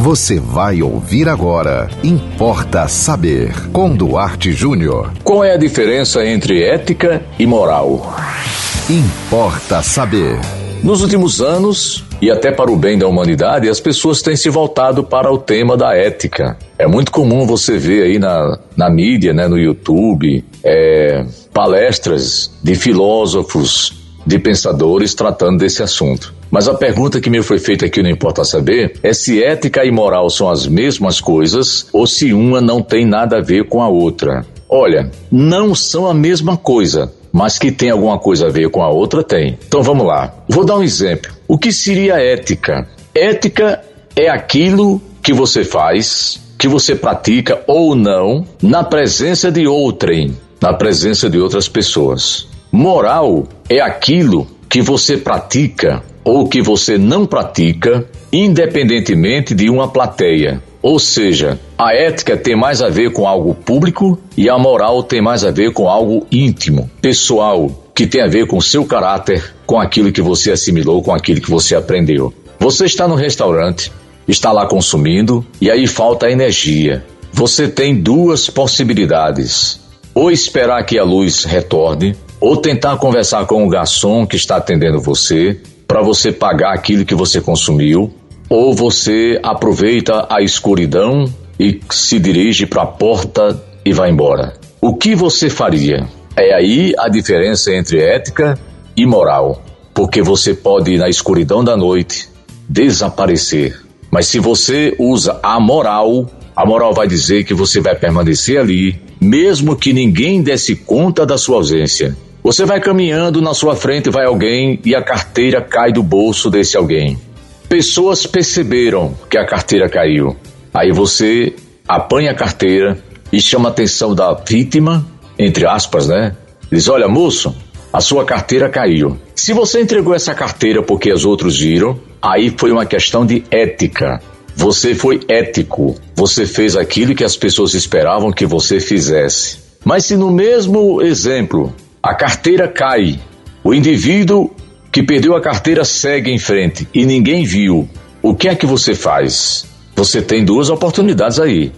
Você vai ouvir agora. Importa saber. Com Duarte Júnior. Qual é a diferença entre ética e moral? Importa saber. Nos últimos anos, e até para o bem da humanidade, as pessoas têm se voltado para o tema da ética. É muito comum você ver aí na, na mídia, né, no YouTube, é, palestras de filósofos, de pensadores tratando desse assunto. Mas a pergunta que me foi feita aqui não importa saber é se ética e moral são as mesmas coisas ou se uma não tem nada a ver com a outra. Olha, não são a mesma coisa, mas que tem alguma coisa a ver com a outra tem. Então vamos lá. Vou dar um exemplo. O que seria ética? Ética é aquilo que você faz, que você pratica ou não na presença de outrem, na presença de outras pessoas. Moral é aquilo que você pratica ou que você não pratica, independentemente de uma plateia. Ou seja, a ética tem mais a ver com algo público e a moral tem mais a ver com algo íntimo, pessoal, que tem a ver com seu caráter, com aquilo que você assimilou, com aquilo que você aprendeu. Você está no restaurante, está lá consumindo e aí falta energia. Você tem duas possibilidades: ou esperar que a luz retorne, ou tentar conversar com o garçom que está atendendo você para você pagar aquilo que você consumiu, ou você aproveita a escuridão e se dirige para a porta e vai embora. O que você faria? É aí a diferença entre ética e moral, porque você pode na escuridão da noite desaparecer, mas se você usa a moral, a moral vai dizer que você vai permanecer ali, mesmo que ninguém desse conta da sua ausência. Você vai caminhando, na sua frente vai alguém e a carteira cai do bolso desse alguém. Pessoas perceberam que a carteira caiu. Aí você apanha a carteira e chama a atenção da vítima, entre aspas, né? Diz: Olha, moço, a sua carteira caiu. Se você entregou essa carteira porque os outros viram, aí foi uma questão de ética. Você foi ético. Você fez aquilo que as pessoas esperavam que você fizesse. Mas se no mesmo exemplo a carteira cai. O indivíduo que perdeu a carteira segue em frente e ninguém viu. O que é que você faz? Você tem duas oportunidades aí.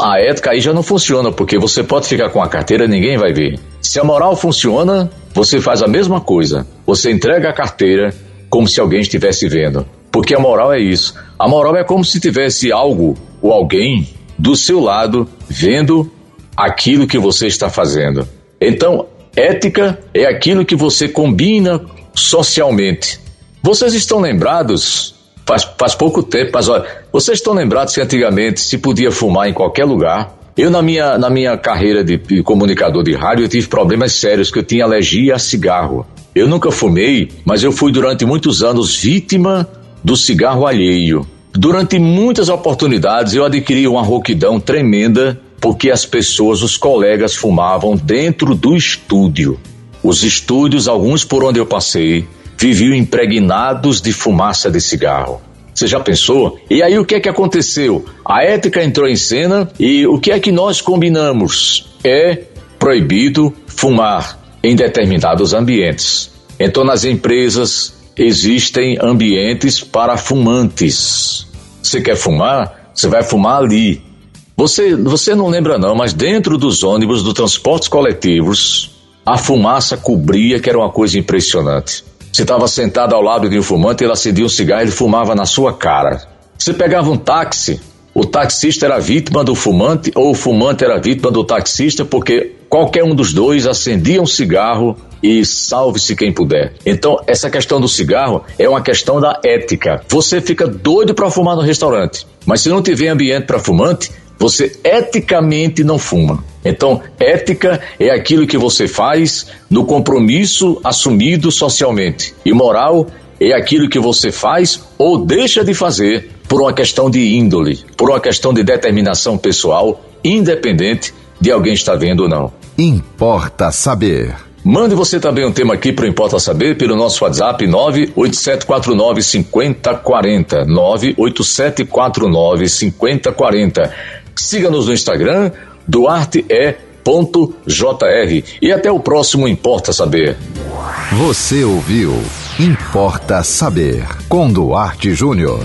A ética aí já não funciona, porque você pode ficar com a carteira e ninguém vai ver. Se a moral funciona, você faz a mesma coisa. Você entrega a carteira como se alguém estivesse vendo. Porque a moral é isso. A moral é como se tivesse algo ou alguém do seu lado vendo aquilo que você está fazendo. Então, Ética é aquilo que você combina socialmente. Vocês estão lembrados, faz, faz pouco tempo, mas olha, vocês estão lembrados que antigamente se podia fumar em qualquer lugar? Eu, na minha, na minha carreira de comunicador de rádio, eu tive problemas sérios, que eu tinha alergia a cigarro. Eu nunca fumei, mas eu fui durante muitos anos vítima do cigarro alheio. Durante muitas oportunidades eu adquiri uma rouquidão tremenda porque as pessoas, os colegas fumavam dentro do estúdio. Os estúdios, alguns por onde eu passei, viviam impregnados de fumaça de cigarro. Você já pensou? E aí o que é que aconteceu? A ética entrou em cena e o que é que nós combinamos? É proibido fumar em determinados ambientes. Então nas empresas existem ambientes para fumantes. Você quer fumar? Você vai fumar ali. Você, você não lembra não, mas dentro dos ônibus, dos transportes coletivos, a fumaça cobria, que era uma coisa impressionante. Você estava sentado ao lado de um fumante, ele acendia um cigarro e ele fumava na sua cara. Você pegava um táxi, o taxista era vítima do fumante ou o fumante era vítima do taxista, porque qualquer um dos dois acendia um cigarro e salve-se quem puder. Então, essa questão do cigarro é uma questão da ética. Você fica doido para fumar no restaurante, mas se não tiver ambiente para fumante, você eticamente não fuma. Então, ética é aquilo que você faz no compromisso assumido socialmente. E moral é aquilo que você faz ou deixa de fazer por uma questão de índole, por uma questão de determinação pessoal, independente de alguém estar vendo ou não. Importa saber. Mande você também um tema aqui para o Importa Saber pelo nosso WhatsApp 98749 5040. 98749 5040. Siga-nos no Instagram, duarte.jr. E até o próximo Importa Saber. Você ouviu Importa Saber, com Duarte Júnior.